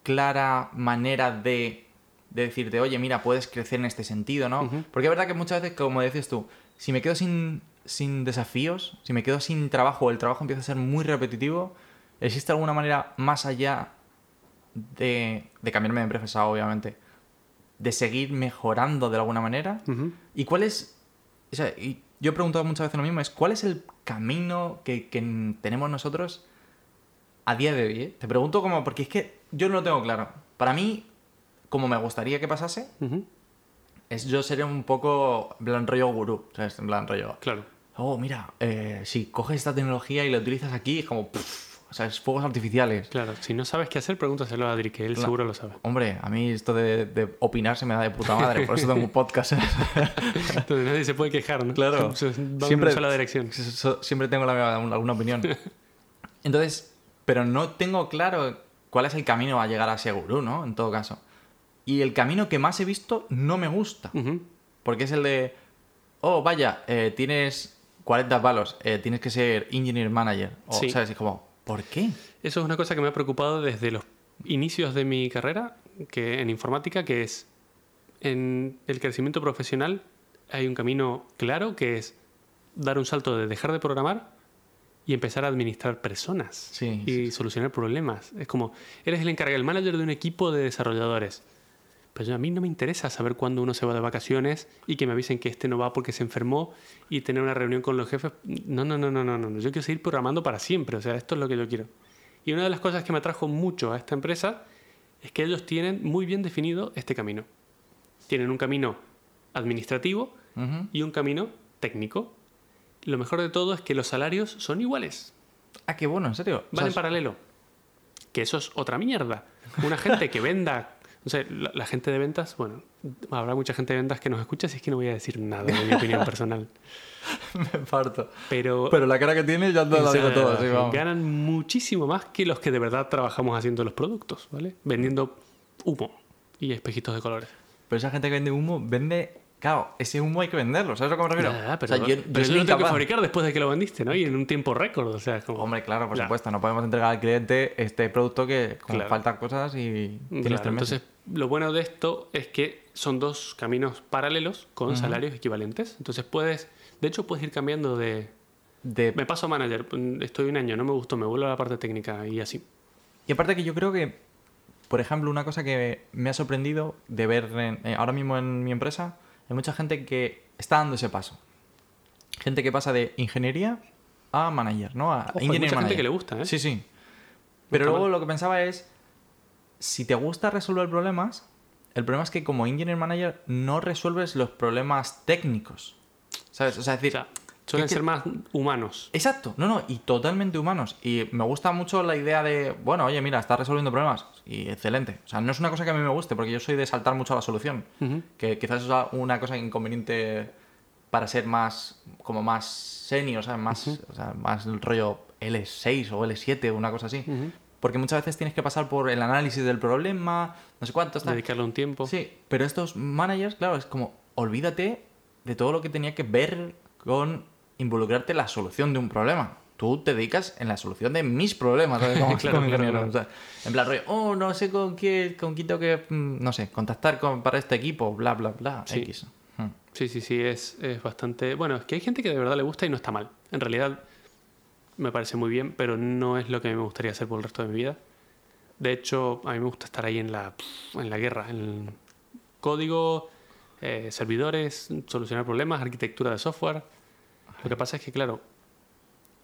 clara manera de, de decirte, oye, mira, puedes crecer en este sentido, ¿no? Porque es verdad que muchas veces, como dices tú, si me quedo sin, sin desafíos, si me quedo sin trabajo el trabajo empieza a ser muy repetitivo, ¿existe alguna manera más allá de, de cambiarme de empresa, obviamente, de seguir mejorando de alguna manera? ¿Y cuál es, o sea, y yo he preguntado muchas veces lo mismo, es cuál es el camino que, que tenemos nosotros a día de hoy? eh? Te pregunto como, porque es que yo no lo tengo claro. Para mí, como me gustaría que pasase, Ujú. es yo sería un poco en plan rollo gurú, ¿sabes? En plan rollo, Claro. oh, mira, eh, si coges esta tecnología y la utilizas aquí, es como, pff, o sea, es fuegos artificiales. Claro. Si no sabes qué hacer, pregúntaselo a Adri, que él Claro. seguro lo sabe. Hombre, a mí esto de, de opinar se me da de puta madre, por eso tengo un podcast. Entonces nadie se puede quejar, ¿no? Claro. Va en Siempre- una sola dirección. Siempre tengo la- alguna opinión. Entonces, pero no tengo claro cuál es el camino a llegar a ese gurú, ¿no? En todo caso. Y el camino que más he visto no me gusta. Ujú. Porque es el de, oh, vaya, eh, tienes 40 palos, eh, tienes que ser engineer manager. O, Sí. ¿sabes? Y como, ¿por qué? Eso es una cosa que me ha preocupado desde los inicios de mi carrera que en informática, que es en el crecimiento profesional hay un camino claro que es dar un salto de dejar de programar y empezar a administrar personas Sí, y sí, solucionar problemas. Es como, eres el encargado, el manager de un equipo de desarrolladores. Pero a mí no me interesa saber cuándo uno se va de vacaciones y que me avisen que este no va porque se enfermó y tener una reunión con los jefes. No, no, no, no, no, no. Yo quiero seguir programando para siempre. O sea, esto es lo que yo quiero. Y una de las cosas que me atrajo mucho a esta empresa es que ellos tienen muy bien definido este camino. Tienen un camino administrativo Ujú. y un camino técnico. Lo mejor de todo es que los salarios son iguales. Ah, qué bueno, en serio. O Van sea, en paralelo. Que eso es otra mierda. Una gente que venda. La, la gente de ventas, bueno, habrá mucha gente de ventas que nos escucha, así es que no voy a decir nada de mi opinión personal. me parto. Pero, Pero la cara que tiene ya sea, digo todo. sí, vamos. ganan muchísimo más que los que de verdad trabajamos haciendo los productos, ¿vale? Vendiendo humo y espejitos de colores. Pero esa gente que vende humo, vende... Claro, ese humo hay que venderlo, ¿sabes a lo que me refiero? Pero o sea, yo, pero yo eso lo tengo que fabricar después de que lo vendiste, ¿no? Y en un tiempo récord, o sea, como... Hombre, claro, por supuesto. No podemos entregar al cliente este producto que Claro. faltan cosas y Claro, meses. entonces, lo bueno de esto es que son dos caminos paralelos con salarios equivalentes. Entonces puedes, de hecho, puedes ir cambiando de... De- Me paso a manager, estoy un año, no me gustó, me vuelvo a la parte técnica y así. Y aparte que yo creo que, por ejemplo, una cosa que me ha sorprendido de ver en- eh, ahora mismo en mi empresa, hay mucha gente que está dando ese paso. Gente que pasa de ingeniería a manager, ¿no? A Ojo, hay mucha gente que le gusta, ¿eh? Sí, sí. Pero está luego mal. lo que pensaba es, si te gusta resolver problemas, el problema es que como engineer manager no resuelves los problemas técnicos. ¿Sabes? O sea, es O decir, sea, suelen que- ser más humanos. Exacto, no, no, y totalmente humanos. Y me gusta mucho la idea de, bueno, oye, mira, estás resolviendo problemas. Y excelente. O sea, no es una cosa que a mí me guste, porque yo soy de saltar mucho a la solución. Que quizás es una cosa inconveniente para ser más, como más senior, ¿sabes? Más, o sea, más el rollo L6 o L7 o una cosa así. Porque muchas veces tienes que pasar por el análisis del problema, no sé cuánto, está. Dedicarle un tiempo. Sí, pero estos managers, claro, es como, olvídate de todo lo que tenía que ver con involucrarte en la solución de un problema. Tú te dedicas en la solución de mis problemas, ¿sabes? Como, Claro. O sea, en plan, rollo, oh, no sé con quién, con quién tengo que, mm, no sé, contactar con, para este equipo, bla, bla, bla, Sí. X. Hmm. Sí, sí, sí, es, es bastante... Bueno, es que hay gente que de verdad le gusta y no está mal. En realidad me parece muy bien, pero no es lo que a mí me gustaría hacer por el resto de mi vida. De hecho, a mí me gusta estar ahí en la, en la guerra, en código, eh, servidores, solucionar problemas, arquitectura de software. Lo que pasa es que, claro,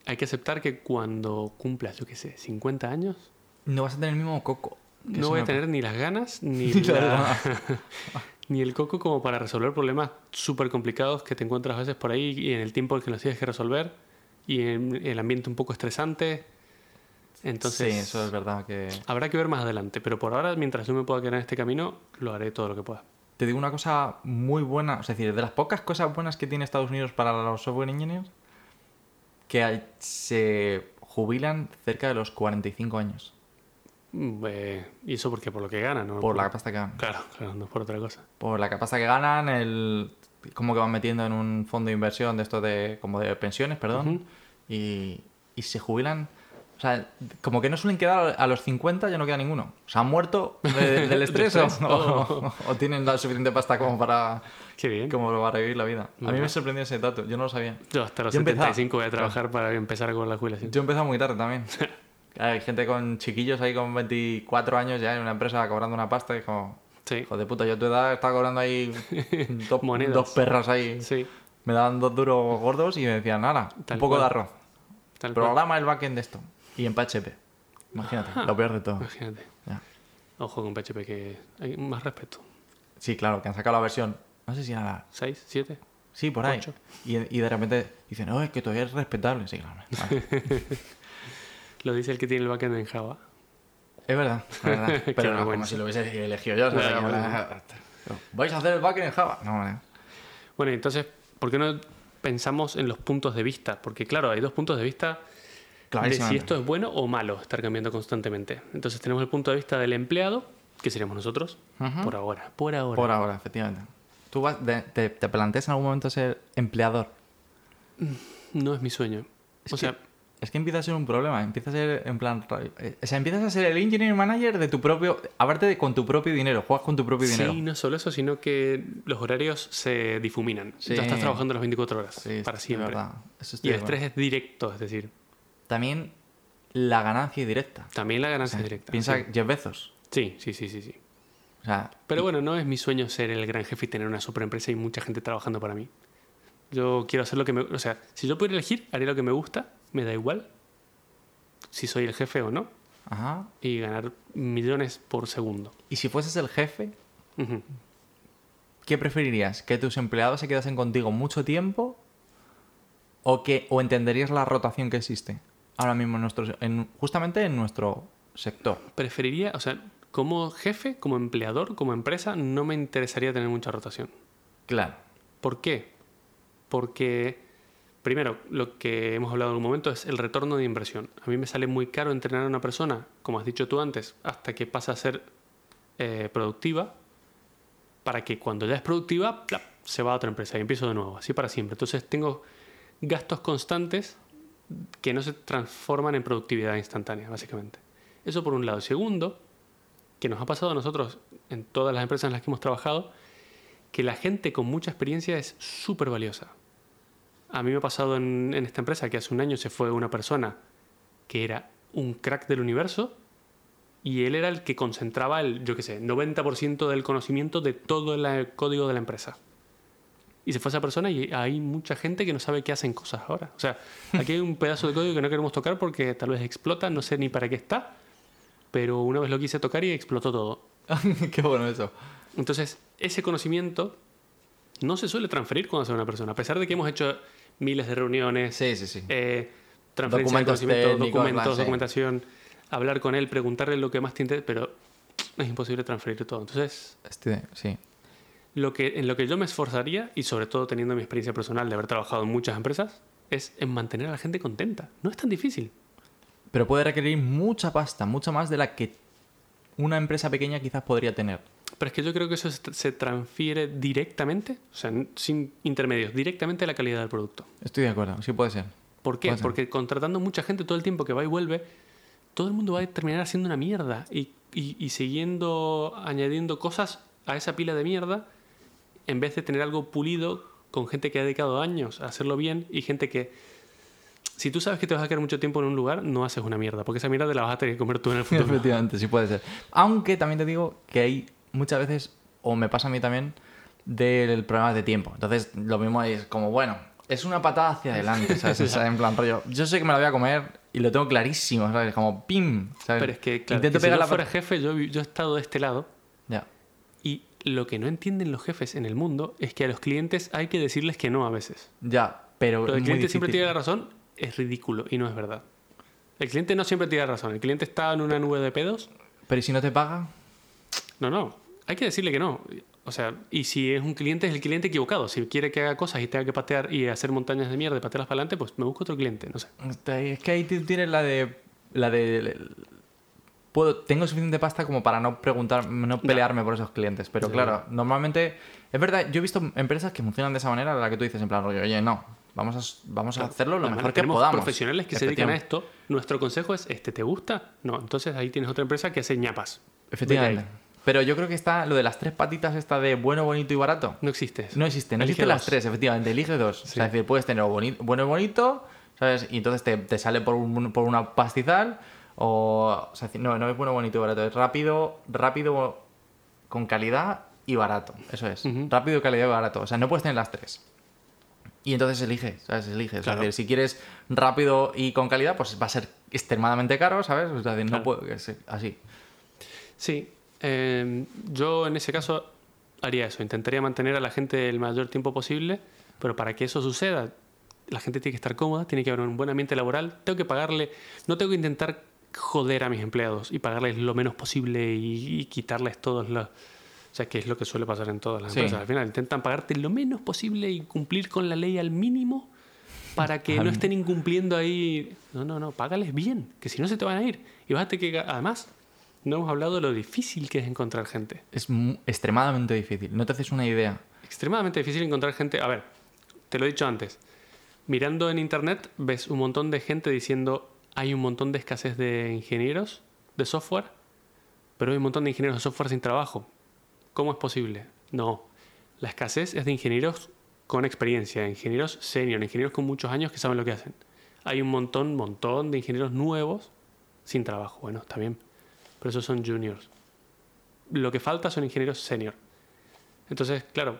hay que aceptar que cuando cumplas, yo qué sé, 50 años, No vas a tener el mismo coco. no voy a tener ni las ganas ni, Ni la la- ni el coco como para resolver problemas súper complicados que te encuentras a veces por ahí y en el tiempo que los tienes que resolver y en el ambiente un poco estresante. Entonces, Sí, eso es verdad que... habrá que ver más adelante, pero por ahora, mientras yo me pueda quedar en este camino, lo haré todo lo que pueda. Te digo una cosa muy buena, es decir, de las pocas cosas buenas que tiene Estados Unidos para los software engineers, que se jubilan cerca de los 45 años. Mm, eh, ¿Y eso por qué? Por lo que ganan, ¿no? Por la pasta que ganan. Claro, claro, no es por otra cosa. Por la pasta que ganan, el como que van metiendo en un fondo de inversión de esto de como de pensiones, perdón, Ujú. y, y se jubilan. O sea, como que no suelen quedar a los 50, ya no queda ninguno. O sea, han muerto de- del estrés, o, o- o tienen la suficiente pasta como para, Qué bien. como para vivir la vida. A mí Ajá. me sorprendió ese dato, yo no lo sabía. Yo hasta los Yo empezaba- 75 voy a trabajar para empezar con la jubilación. Yo he empezado muy tarde también. Hay gente con chiquillos ahí con 24 años ya en una empresa cobrando una pasta y es como, Sí, hijo de puta, yo a tu edad estaba cobrando ahí dos, Monedas. dos perras ahí. sí, Me daban dos duros gordos y me decían, nada, un poco cual. de arroz. tal cual. Programa el backend de esto. Y en PHP. Imagínate, lo peor de todo. Imagínate. Ya. Ojo con PHP que hay más respeto. Sí, claro, que han sacado la versión, no sé si era la... ¿Seis? ¿Siete? Sí, por ahí. Y, y de repente dicen, no, es que todavía es respetable. Sí, claro. vale. Lo dice el que tiene el backend en Java. Es verdad, es verdad. Pero no, como vergüenza. si lo hubiese elegido yo. Como bueno. ¿Vais a hacer el backend en Java? No, vale. Bueno, entonces, ¿por qué no pensamos en los puntos de vista? Porque claro, hay dos puntos de vista de si esto es bueno o malo, estar cambiando constantemente. Entonces tenemos el punto de vista del empleado, que seríamos nosotros, Ujú. por ahora, por ahora. Por ahora, efectivamente. ¿Tú vas, de- te, te planteas en algún momento ser empleador? No es mi sueño. Es o sea, Es que empieza a ser un problema. Empieza a ser, en plan. eh, O sea, empiezas a ser el engineering manager de tu propio. Aparte de con tu propio dinero. Juegas con tu propio dinero. sí, no solo eso, sino que los horarios se difuminan. Sí. Ya estás trabajando las 24 horas, Sí, para siempre. verdad. Eso estoy Y el estrés es directo, es decir, También la ganancia directa. también la ganancia es directa. Piensa sí. Jeff Bezos. sí, sí, sí, sí, sí. O sea, Pero bueno, no es mi sueño ser el gran jefe y tener una superempresa y mucha gente trabajando para mí. Yo quiero hacer lo que me... O sea, si yo pudiera elegir, haría lo que me gusta, me da igual si soy el jefe o no, ajá. y ganar millones por segundo. Y si fueses el jefe. ¿qué preferirías? ¿Que tus empleados se quedasen contigo mucho tiempo? ¿O, que, o entenderías la rotación que existe ahora mismo en nuestro, en, justamente en nuestro sector? Preferiría, o sea, como jefe, como empleador, como empresa, no me interesaría tener mucha rotación. Claro. ¿Por qué? Porque, primero, lo que hemos hablado en un momento es el retorno de inversión. A mí me sale muy caro entrenar a una persona, como has dicho tú antes, hasta que pasa a ser eh, productiva, para que cuando ya es productiva, se va a otra empresa y empiezo de nuevo, así para siempre. Entonces tengo gastos constantes que no se transforman en productividad instantánea, básicamente. Eso por un lado. Segundo, que nos ha pasado a nosotros en todas las empresas en las que hemos trabajado, que la gente con mucha experiencia es súper valiosa. A mí me ha pasado en, en esta empresa que hace un año se fue una persona que era un crack del universo y él era el que concentraba el, yo qué sé, 90% del conocimiento de todo el código de la empresa. Y se fue esa persona y hay mucha gente que no sabe qué hacen cosas ahora. O sea, aquí hay un pedazo de código que no queremos tocar porque tal vez explota, no sé ni para qué está, pero una vez lo quise tocar y explotó todo. Qué bueno eso. Entonces, ese conocimiento no se suele transferir cuando hace una persona, a pesar de que hemos hecho miles de reuniones, Sí, sí, sí. eh, transferencia de Documentos conocimiento, documentos, sí. documentación, hablar con él, preguntarle lo que más te interesa, pero es imposible transferir todo. Entonces, Estoy de- sí. lo que, en lo que yo me esforzaría, y sobre todo teniendo mi experiencia personal de haber trabajado en muchas empresas, es en mantener a la gente contenta. No es tan difícil. Pero puede requerir mucha pasta, mucha más de la que una empresa pequeña quizás podría tener. Pero es que yo creo que eso se transfiere directamente, o sea, sin intermedios, directamente a la calidad del producto. Estoy de acuerdo, sí puede ser. ¿Por qué? Puede ser. Porque contratando mucha gente todo el tiempo que va y vuelve, todo el mundo va a terminar haciendo una mierda y, y- y siguiendo añadiendo cosas a esa pila de mierda en vez de tener algo pulido con gente que ha dedicado años a hacerlo bien y gente que si tú sabes que te vas a quedar mucho tiempo en un lugar, no haces una mierda, porque esa mierda te la vas a tener que comer tú en el futuro. Efectivamente, sí puede ser. Aunque también te digo que hay muchas veces, o me pasa a mí también, del problema de tiempo. Entonces, lo mismo es como, bueno, es una patada hacia adelante, ¿sabes? O sea, en plan rollo, yo sé que me la voy a comer y lo tengo clarísimo, ¿sabes? Como, pim, ¿sabes? Pero es que, claro, Intento que si pegar yo la fuera jefe, yo, yo he estado de este lado Ya. y lo que no entienden los jefes en el mundo es que a los clientes hay que decirles que no a veces. Ya, pero. Es muy cliente siempre tiene la razón es ridículo y no es verdad. El cliente no siempre tiene razón. El cliente está en una nube de pedos. Pero ¿y si no te paga? No, no. Hay que decirle que no. O sea, y si es un cliente, es el cliente equivocado. Si quiere que haga cosas y tenga que patear y hacer montañas de mierda y patearlas para adelante, pues me busco otro cliente. No sé. Es que ahí tienes la de. La de. Puedo, tengo suficiente pasta como para no preguntar, no pelearme por esos clientes. Pero claro, normalmente. Es verdad, yo he visto empresas que funcionan de esa manera, la que tú dices, en plan, oye, no, vamos a, vamos a hacerlo lo Además, mejor que podamos. profesionales que se dedican a esto. Nuestro consejo es este, ¿te gusta? No, entonces ahí tienes otra empresa que hace ñapas. Efectivamente. Pero yo creo que está lo de las tres patitas, esta de bueno, bonito y barato. No existe. No existe, no existen las tres, efectivamente, elige dos. O sea, Sí. es decir, puedes tener boni- bueno y bonito, ¿sabes? Y entonces te, te sale por, un- por una pastizal, O, o sea, no, no es bueno, bonito y barato. Es rápido, rápido, con calidad y barato. Eso es. Rápido, calidad y barato. O sea, no puedes tener las tres. Y entonces eliges, ¿sabes? Eliges. Claro. Es decir, si quieres rápido y con calidad, pues va a ser extremadamente caro, ¿sabes? O sea, no Claro. sea así. Sí, eh, yo en ese caso haría eso, intentaría mantener a la gente el mayor tiempo posible, pero para que eso suceda, la gente tiene que estar cómoda, tiene que haber un buen ambiente laboral, tengo que pagarle, no tengo que intentar joder a mis empleados y pagarles lo menos posible y, y quitarles todos los... O sea, que es lo que suele pasar en todas las Sí. empresas. Al final intentan pagarte lo menos posible y cumplir con la ley al mínimo para que no estén incumpliendo ahí. No, no, no, págales bien, que si no se te van a ir. Y bájate que además no hemos hablado de lo difícil que es encontrar gente. Es extremadamente difícil. No te haces una idea. Extremadamente difícil encontrar gente. A ver, te lo he dicho antes. Mirando en internet ves un montón de gente diciendo hay un montón de escasez de ingenieros de software, pero hay un montón de ingenieros de software sin trabajo. ¿Cómo es posible? No. La escasez es de ingenieros con experiencia, ingenieros senior, ingenieros con muchos años que saben lo que hacen. Hay un montón, montón de ingenieros nuevos sin trabajo. Bueno, está bien. Pero esos son juniors. Lo que falta son ingenieros senior. Entonces, claro,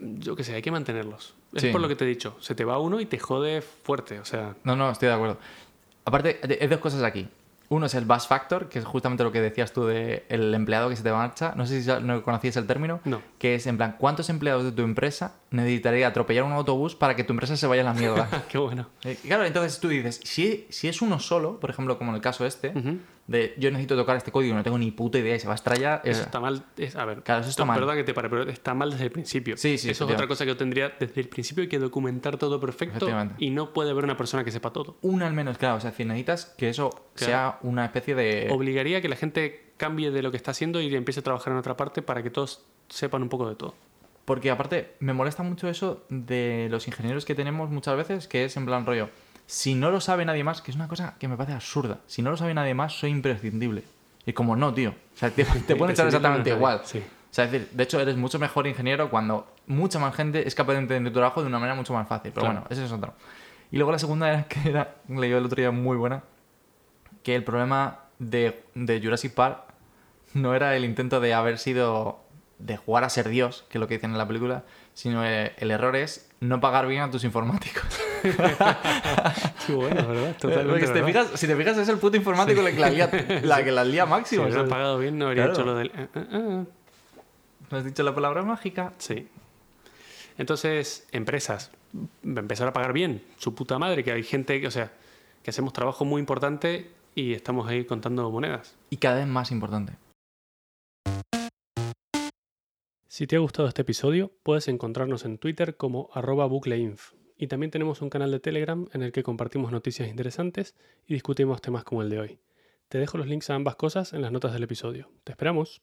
yo qué sé, hay que mantenerlos. Es Sí. por lo que te he dicho. Se te va uno y te jode fuerte. O sea, No, no, estoy de acuerdo. Aparte, hay dos cosas aquí. Uno es el bus factor, que es justamente lo que decías tú del el empleado que se te marcha. No sé si no conocías el término. No. Que es en plan, ¿cuántos empleados de tu empresa necesitaría atropellar un autobús para que tu empresa se vaya a la mierda? qué bueno. Eh, Claro, entonces tú dices, si, si es uno solo, por ejemplo, como en el caso este. De yo necesito tocar este código, no tengo ni puta idea y se va a estrellar. Eso está mal. es- a ver, Claro, eso está no, mal. Perdón que te pare, pero está mal desde el principio. Sí, sí, Eso es otra cosa que yo tendría desde el principio. Hay que documentar todo perfecto y no puede haber una persona que sepa todo. Una al menos, claro. O sea, si necesitas que eso sea una especie de... Obligaría a que la gente cambie de lo que está haciendo y empiece a trabajar en otra parte para que todos sepan un poco de todo. Porque aparte, me molesta mucho eso de los ingenieros que tenemos muchas veces, que es en plan rollo, si no lo sabe nadie más, que es una cosa que me parece absurda, si no lo sabe nadie más, soy imprescindible. Y como no, tío. O sea, te, te pueden echar exactamente igual. Sí. O sea, es decir, de hecho, eres mucho mejor ingeniero cuando mucha más gente es capaz de entender tu trabajo de una manera mucho más fácil. Pero Claro. bueno, eso es otro. Y luego la segunda era que era, leí el otro día muy buena, que el problema de, de Jurassic Park no era el intento de haber sido de jugar a ser Dios, que es lo que dicen en la película, sino eh, el error es no pagar bien a tus informáticos. Qué bueno, ¿verdad? Totalmente. Porque si te, ¿verdad? fijas, si te fijas es el puto informático el que la, lía, la que la lía Si máximo. ¿sabes? pagado bien, no habría Claro. hecho lo del. eh, eh, eh. ¿No has dicho la palabra mágica? Sí. Entonces, empresas, empezar a pagar bien, su puta madre, que hay gente, que, o sea, que hacemos trabajo muy importante y estamos ahí contando monedas. Y cada vez más importante. Si te ha gustado este episodio, puedes encontrarnos en Twitter como arroba bucleinf. Y también tenemos un canal de Telegram en el que compartimos noticias interesantes y discutimos temas como el de hoy. Te dejo los links a ambas cosas en las notas del episodio. ¡Te esperamos!